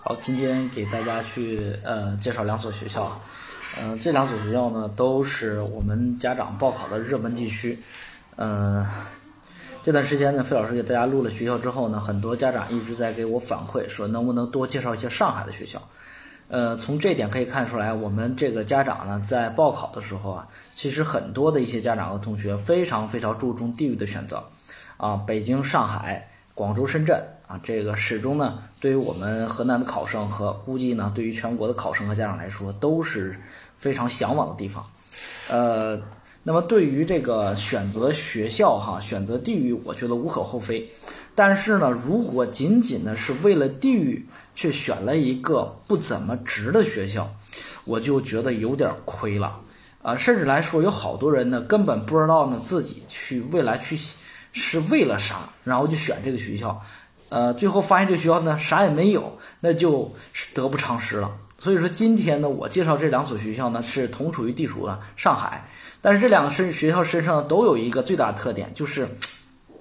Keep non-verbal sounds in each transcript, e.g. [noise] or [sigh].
好，今天给大家去呃介绍两所学校，嗯、这两所学校呢都是我们家长报考的热门地区，嗯、这段时间呢，费老师给大家录了学校之后呢，很多家长一直在给我反馈说，能不能多介绍一些上海的学校。呃，从这点可以看出来，我们这个家长呢，在报考的时候啊，其实很多的一些家长和同学非常非常注重地域的选择，啊，北京、上海、广州、深圳啊，这个始终呢，对于我们河南的考生和估计呢，对于全国的考生和家长来说，都是非常向往的地方。呃，那么对于这个选择学校哈，选择地域，我觉得无可厚非。但是呢，如果仅仅呢是为了地域去选了一个不怎么值的学校，我就觉得有点亏了啊、甚至来说，有好多人呢根本不知道呢自己去未来去是为了啥，然后就选这个学校，呃，最后发现这个学校呢啥也没有，那就是得不偿失了。所以说今天呢，我介绍这两所学校呢是同处于地处的上海，但是这两个身学校身上都有一个最大的特点，就是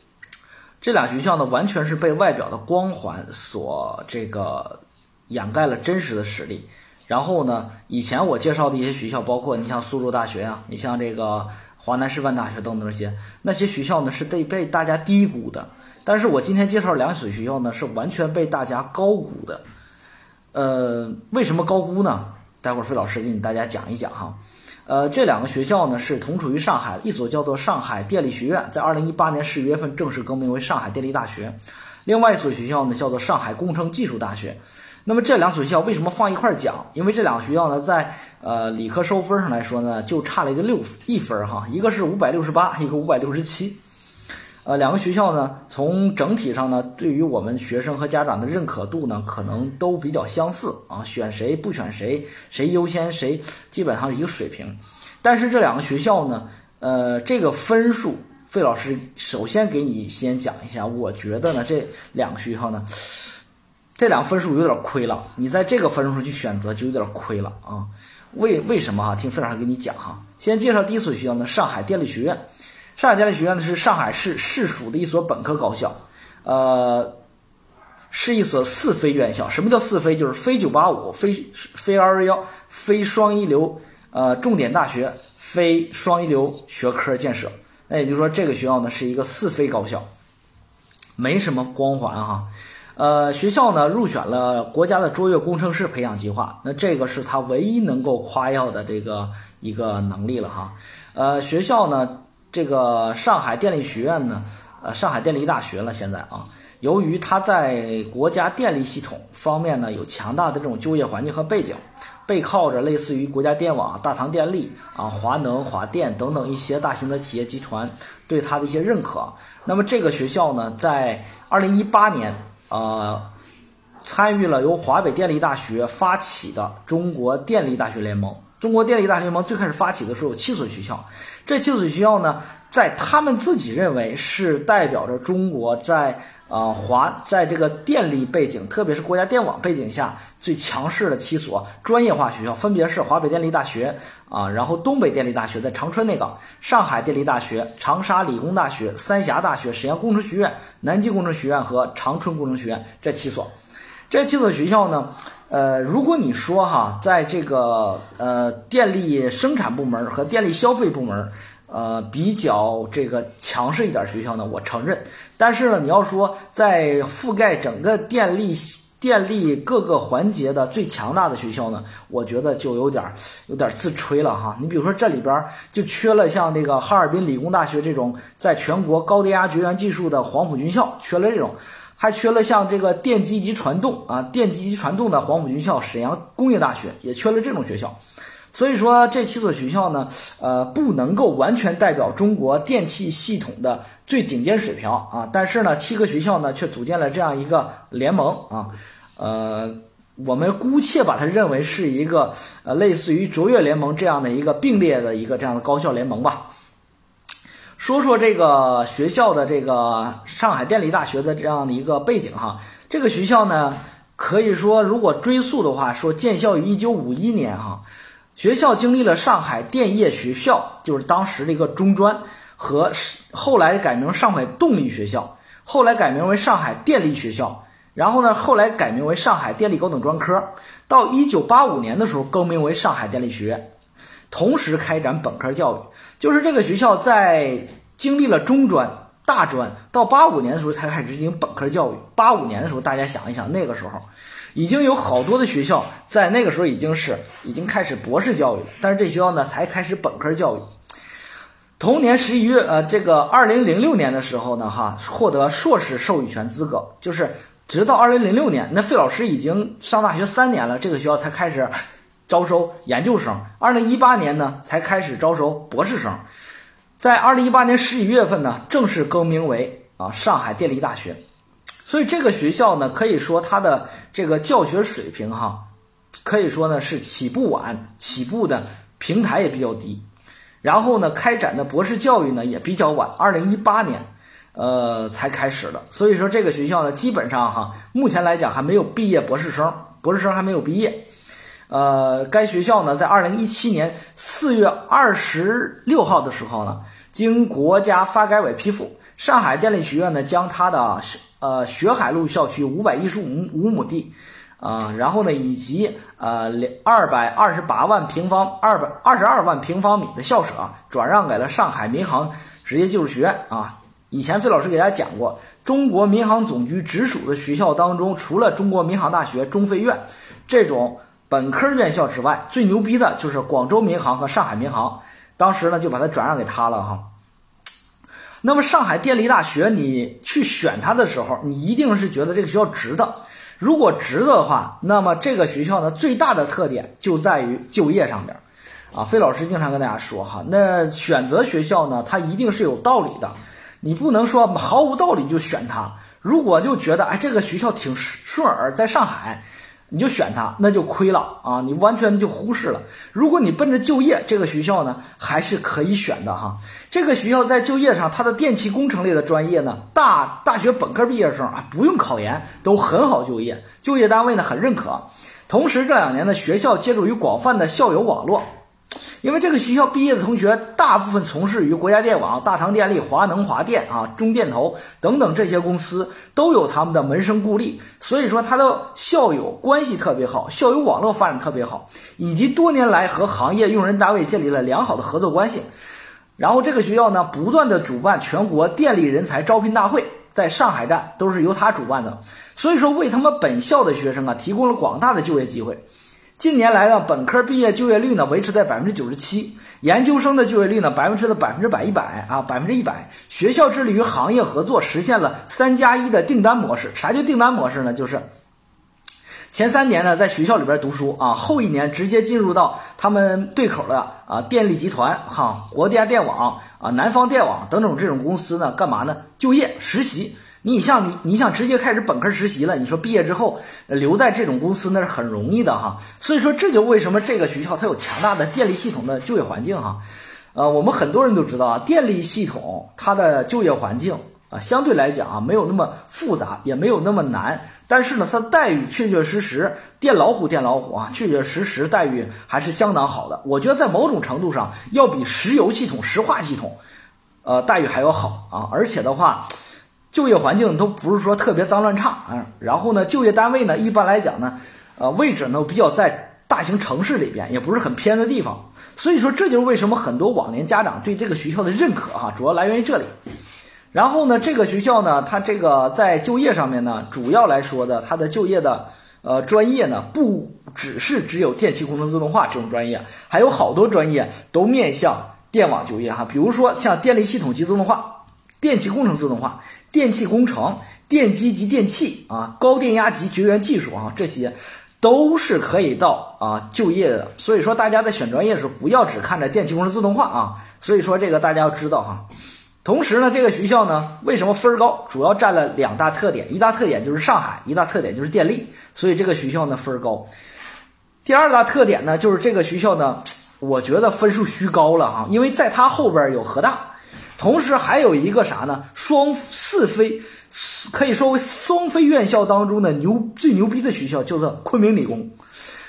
[tsk] 这俩学校呢完全是被外表的光环所这个掩盖了真实的实力。然后呢，以前我介绍的一些学校，包括你像苏州大学啊，你像这个华南师范大学等等这些，那些学校呢是被被大家低估的。但是我今天介绍两所学校呢，是完全被大家高估的。呃，为什么高估呢？待会儿费老师给你大家讲一讲哈。呃，这两个学校呢是同处于上海，一所叫做上海电力学院，在二零一八年十一月份正式更名为上海电力大学；另外一所学校呢叫做上海工程技术大学。那么这两所学校为什么放一块儿讲？因为这两个学校呢，在呃理科收分上来说呢，就差了一个六一分哈，一个是五百六十八，一个五百六十七。呃，两个学校呢，从整体上呢，对于我们学生和家长的认可度呢，可能都比较相似啊。选谁不选谁，谁优先谁，基本上是一个水平。但是这两个学校呢，呃，这个分数，费老师首先给你先讲一下，我觉得呢，这两个学校呢，这两个分数有点亏了。你在这个分数去选择就有点亏了啊。为为什么哈？听费老师给你讲哈。先介绍第一所学校呢，上海电力学院。上海电力学院呢是上海市市属的一所本科高校，呃，是一所四非院校。什么叫四非？就是非985、非非221、非双一流，呃，重点大学，非双一流学科建设。那也就是说，这个学校呢是一个四非高校，没什么光环哈。呃，学校呢入选了国家的卓越工程师培养计划，那这个是他唯一能够夸耀的这个一个能力了哈。呃，学校呢。这个上海电力学院呢，呃，上海电力大学了。现在啊，由于它在国家电力系统方面呢有强大的这种就业环境和背景，背靠着类似于国家电网、大唐电力啊、华能、华电等等一些大型的企业集团对它的一些认可。那么这个学校呢，在二零一八年呃，参与了由华北电力大学发起的中国电力大学联盟。中国电力大学联盟最开始发起的时候有七所学校，这七所学校呢，在他们自己认为是代表着中国在呃华在这个电力背景，特别是国家电网背景下最强势的七所专业化学校，分别是华北电力大学啊，然后东北电力大学在长春那个，上海电力大学、长沙理工大学、三峡大学、沈阳工程学院、南京工程学院和长春工程学院这七所。这七所学校呢，呃，如果你说哈，在这个呃电力生产部门和电力消费部门，呃比较这个强势一点学校呢，我承认。但是呢，你要说在覆盖整个电力电力各个环节的最强大的学校呢，我觉得就有点有点自吹了哈。你比如说这里边就缺了像这个哈尔滨理工大学这种在全国高电压绝缘技术的黄埔军校，缺了这种。还缺了像这个电机及传动啊，电机及传动的黄埔军校、沈阳工业大学也缺了这种学校，所以说这七所学校呢，呃，不能够完全代表中国电气系统的最顶尖水平啊。但是呢，七个学校呢却组建了这样一个联盟啊，呃，我们姑且把它认为是一个呃类似于卓越联盟这样的一个并列的一个这样的高校联盟吧。说说这个学校的这个上海电力大学的这样的一个背景哈，这个学校呢，可以说如果追溯的话，说建校于一九五一年哈，学校经历了上海电业学校，就是当时的一个中专，和后来改名上海动力学校，后来改名为上海电力学校，然后呢，后来改名为上海电力高等专科，到一九八五年的时候更名为上海电力学院，同时开展本科教育。就是这个学校在经历了中专、大专，到八五年的时候才开始进行本科教育。八五年的时候，大家想一想，那个时候已经有好多的学校在那个时候已经是已经开始博士教育，但是这学校呢才开始本科教育。同年十一月，呃，这个二零零六年的时候呢，哈，获得硕士授予权资格，就是直到二零零六年，那费老师已经上大学三年了，这个学校才开始招收研究生。二零一八年呢，才开始招收博士生，在二零一八年十一月份呢，正式更名为啊上海电力大学。所以这个学校呢，可以说它的这个教学水平哈，可以说呢是起步晚，起步的平台也比较低。然后呢，开展的博士教育呢也比较晚，二零一八年，呃才开始的。所以说这个学校呢，基本上哈，目前来讲还没有毕业博士生，博士生还没有毕业。呃，该学校呢，在二零一七年四月二十六号的时候呢，经国家发改委批复，上海电力学院呢将它的呃学海路校区五百一十五五亩地。啊，然后呢，以及呃两二百二十八万平方二百二十二万平方米的校舍啊转让给了上海民航职业技术学院啊。以前费老师给大家讲过，中国民航总局直属的学校当中，除了中国民航大学、中飞院这种本科院校之外，最牛逼的就是广州民航和上海民航。当时呢，就把它转让给他了哈。那么上海电力大学，你去选它的时候，你一定是觉得这个学校值的。如果值得的话，那么这个学校呢，最大的特点就在于就业上边啊。费老师经常跟大家说哈，那选择学校呢，它一定是有道理的，你不能说毫无道理就选它。如果就觉得哎，这个学校挺顺耳，在上海。你就选它，那就亏了啊！你完全就忽视了。如果你奔着就业，这个学校呢还是可以选的哈。这个学校在就业上，它的电气工程类的专业呢，大大学本科毕业生啊不用考研都很好就业，就业单位呢很认可。同时这两年呢，学校借助于广泛的校友网络。因为这个学校毕业的同学大部分从事于国家电网、大唐电力、华能、华电啊、中电投等等这些公司，都有他们的门生故吏，所以说他的校友关系特别好，校友网络发展特别好，以及多年来和行业用人单位建立了良好的合作关系。然后这个学校呢，不断的主办全国电力人才招聘大会，在上海站都是由他主办的，所以说为他们本校的学生啊提供了广大的就业机会。近年来呢，本科毕业就业率呢维持在百分之九十七，研究生的就业率呢百分之的百分之百一百啊，百分之一百。学校致力于行业合作，实现了三加一的订单模式。啥叫订单模式呢？就是前三年呢在学校里边读书啊，后一年直接进入到他们对口的啊电力集团哈、国家电网啊、南方电网等等这种公司呢，干嘛呢？就业实习。你像你，你想直接开始本科实习了？你说毕业之后留在这种公司那是很容易的哈。所以说这就为什么这个学校它有强大的电力系统的就业环境哈。呃，我们很多人都知道啊，电力系统它的就业环境啊，相对来讲啊没有那么复杂，也没有那么难。但是呢，它待遇确确实实，电老虎电老虎啊，确确实实待遇还是相当好的。我觉得在某种程度上要比石油系统、石化系统，呃，待遇还要好啊。而且的话。就业环境都不是说特别脏乱差啊，然后呢，就业单位呢，一般来讲呢，呃，位置呢比较在大型城市里边，也不是很偏的地方，所以说这就是为什么很多往年家长对这个学校的认可啊，主要来源于这里。然后呢，这个学校呢，它这个在就业上面呢，主要来说的，它的就业的呃专业呢，不只是只有电气工程自动化这种专业，还有好多专业都面向电网就业哈，比如说像电力系统及自动化、电气工程自动化。电气工程、电机及电器啊，高电压及绝缘技术啊，这些都是可以到啊就业的。所以说，大家在选专业的时候，不要只看着电气工程自动化啊。所以说，这个大家要知道哈。同时呢，这个学校呢，为什么分儿高？主要占了两大特点，一大特点就是上海，一大特点就是电力。所以这个学校呢分儿高。第二大特点呢，就是这个学校呢，我觉得分数虚高了哈，因为在它后边有河大。同时还有一个啥呢？双四非，可以说为双非院校当中的牛最牛逼的学校，叫做昆明理工。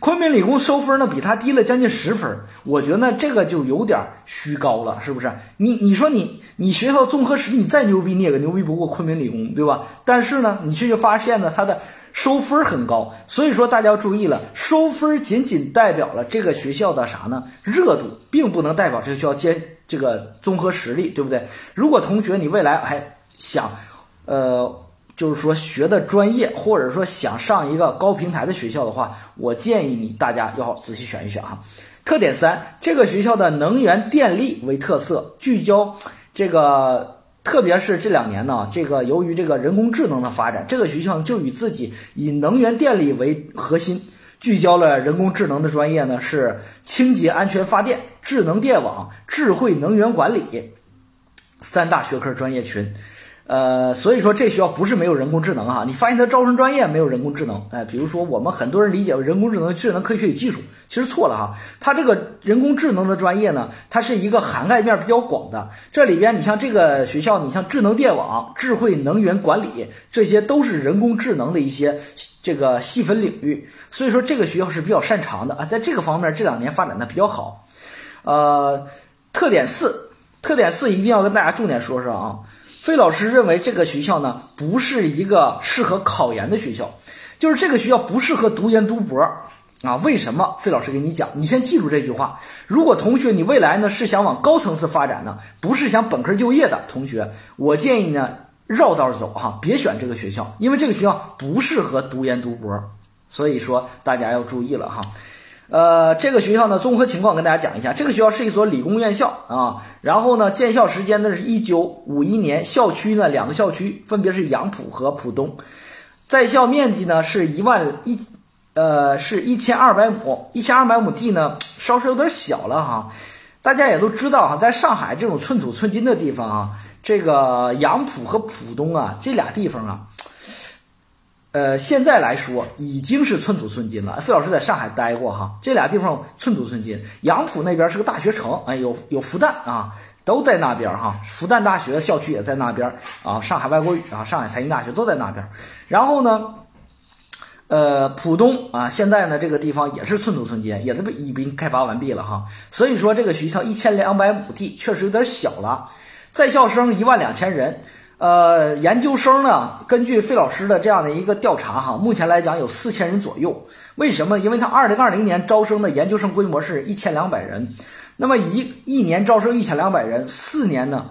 昆明理工收分呢比他低了将近十分，我觉得这个就有点虚高了，是不是？你你说你你学校综合实力再牛逼，你也牛逼不过昆明理工，对吧？但是呢，你却就发现呢，它的收分很高，所以说大家要注意了，收分仅仅代表了这个学校的啥呢？热度，并不能代表这个学校坚这个综合实力，对不对？如果同学你未来还想，呃。就是说学的专业，或者说想上一个高平台的学校的话，我建议你大家要仔细选一选哈。特点三，这个学校的能源电力为特色，聚焦这个，特别是这两年呢，这个由于这个人工智能的发展，这个学校就以自己以能源电力为核心，聚焦了人工智能的专业呢，是清洁安全发电、智能电网、智慧能源管理三大学科专业群。呃，所以说这学校不是没有人工智能哈，你发现它招生专业没有人工智能，哎，比如说我们很多人理解人工智能、智能科学与技术，其实错了哈。它这个人工智能的专业呢，它是一个涵盖面比较广的，这里边你像这个学校，你像智能电网、智慧能源管理，这些都是人工智能的一些这个细分领域，所以说这个学校是比较擅长的啊，在这个方面这两年发展的比较好。呃，特点四，特点四一定要跟大家重点说说啊。费老师认为这个学校呢，不是一个适合考研的学校，就是这个学校不适合读研读博啊。为什么？费老师给你讲，你先记住这句话。如果同学你未来呢是想往高层次发展呢，不是想本科就业的同学，我建议呢绕道走哈，别选这个学校，因为这个学校不适合读研读博，所以说大家要注意了哈。呃，这个学校呢，综合情况跟大家讲一下。这个学校是一所理工院校啊，然后呢，建校时间呢是一九五一年，校区呢两个校区分别是杨浦和浦东，在校面积呢是一万一，呃，是一千二百亩，一千二百亩地呢稍稍有点小了哈。大家也都知道哈，在上海这种寸土寸金的地方啊，这个杨浦和浦东啊这俩地方啊。呃，现在来说已经是寸土寸金了。费老师在上海待过哈，这俩地方寸土寸金。杨浦那边是个大学城，哎，有有复旦啊，都在那边哈。复旦大学校区也在那边啊，上海外国语啊，上海财经大学都在那边。然后呢，呃，浦东啊，现在呢这个地方也是寸土寸金，也都被已经开发完毕了哈。所以说这个学校一千两百亩地确实有点小了，在校生一万两千人。呃，研究生呢，根据费老师的这样的一个调查哈，目前来讲有四千人左右。为什么？因为他二零二零年招生的研究生规模是一千两百人，那么一一年招生一千两百人，四年呢？